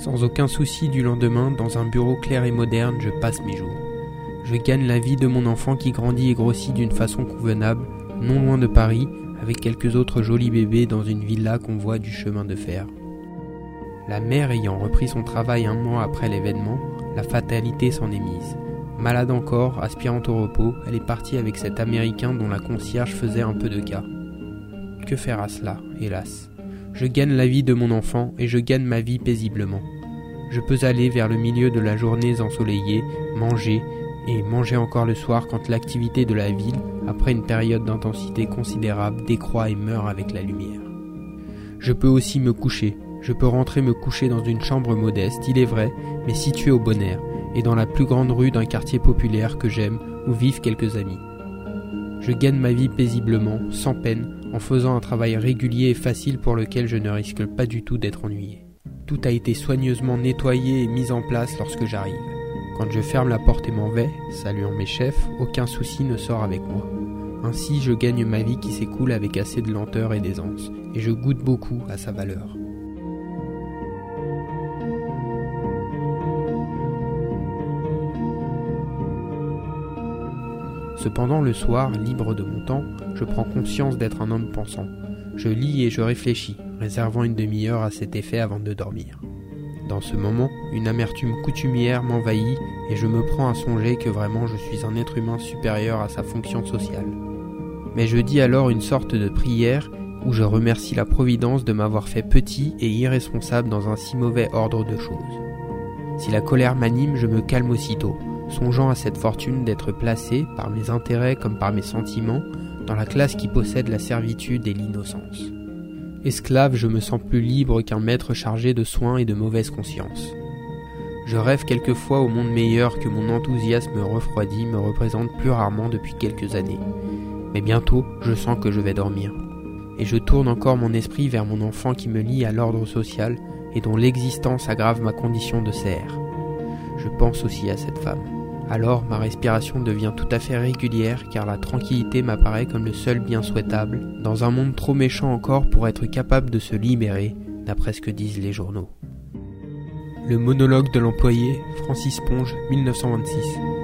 Sans aucun souci du lendemain, dans un bureau clair et moderne, je passe mes jours. Je gagne la vie de mon enfant qui grandit et grossit d'une façon convenable, non loin de Paris, avec quelques autres jolis bébés dans une villa qu'on voit du chemin de fer. La mère ayant repris son travail un mois après l'événement, la fatalité s'en est mise. Malade encore, aspirant au repos, elle est partie avec cet Américain dont la concierge faisait un peu de cas. Que faire à cela, hélas? Je gagne la vie de mon enfant et je gagne ma vie paisiblement. Je peux aller vers le milieu de la journée ensoleillée, manger, et manger encore le soir quand l'activité de la ville, après une période d'intensité considérable, décroît et meurt avec la lumière. Je peux aussi me coucher, je peux rentrer me coucher dans une chambre modeste, il est vrai, mais située au bon air, et dans la plus grande rue d'un quartier populaire que j'aime, où vivent quelques amis. Je gagne ma vie paisiblement, sans peine, en faisant un travail régulier et facile pour lequel je ne risque pas du tout d'être ennuyé. Tout a été soigneusement nettoyé et mis en place lorsque j'arrive. Quand je ferme la porte et m'en vais, saluant mes chefs, aucun souci ne sort avec moi. Ainsi je gagne ma vie qui s'écoule avec assez de lenteur et d'aisance, et je goûte beaucoup à sa valeur. Cependant, le soir, libre de mon temps, je prends conscience d'être un homme pensant. Je lis et je réfléchis, réservant une demi-heure à cet effet avant de dormir. Dans ce moment, une amertume coutumière m'envahit et je me prends à songer que vraiment je suis un être humain supérieur à sa fonction sociale. Mais je dis alors une sorte de prière où je remercie la Providence de m'avoir fait petit et irresponsable dans un si mauvais ordre de choses. Si la colère m'anime, je me calme aussitôt, songeant à cette fortune d'être placé, par mes intérêts comme par mes sentiments, dans la classe qui possède la servitude et l'innocence. Esclave, je me sens plus libre qu'un maître chargé de soins et de mauvaise conscience. Je rêve quelquefois au monde meilleur que mon enthousiasme refroidi me représente plus rarement depuis quelques années. Mais bientôt, je sens que je vais dormir. Et je tourne encore mon esprit vers mon enfant qui me lie à l'ordre social et dont l'existence aggrave ma condition de serre. Je pense aussi à cette femme. Alors ma respiration devient tout à fait régulière car la tranquillité m'apparaît comme le seul bien souhaitable dans un monde trop méchant encore pour être capable de se libérer, d'après ce que disent les journaux. Le monologue de l'employé, Francis Ponge, 1926.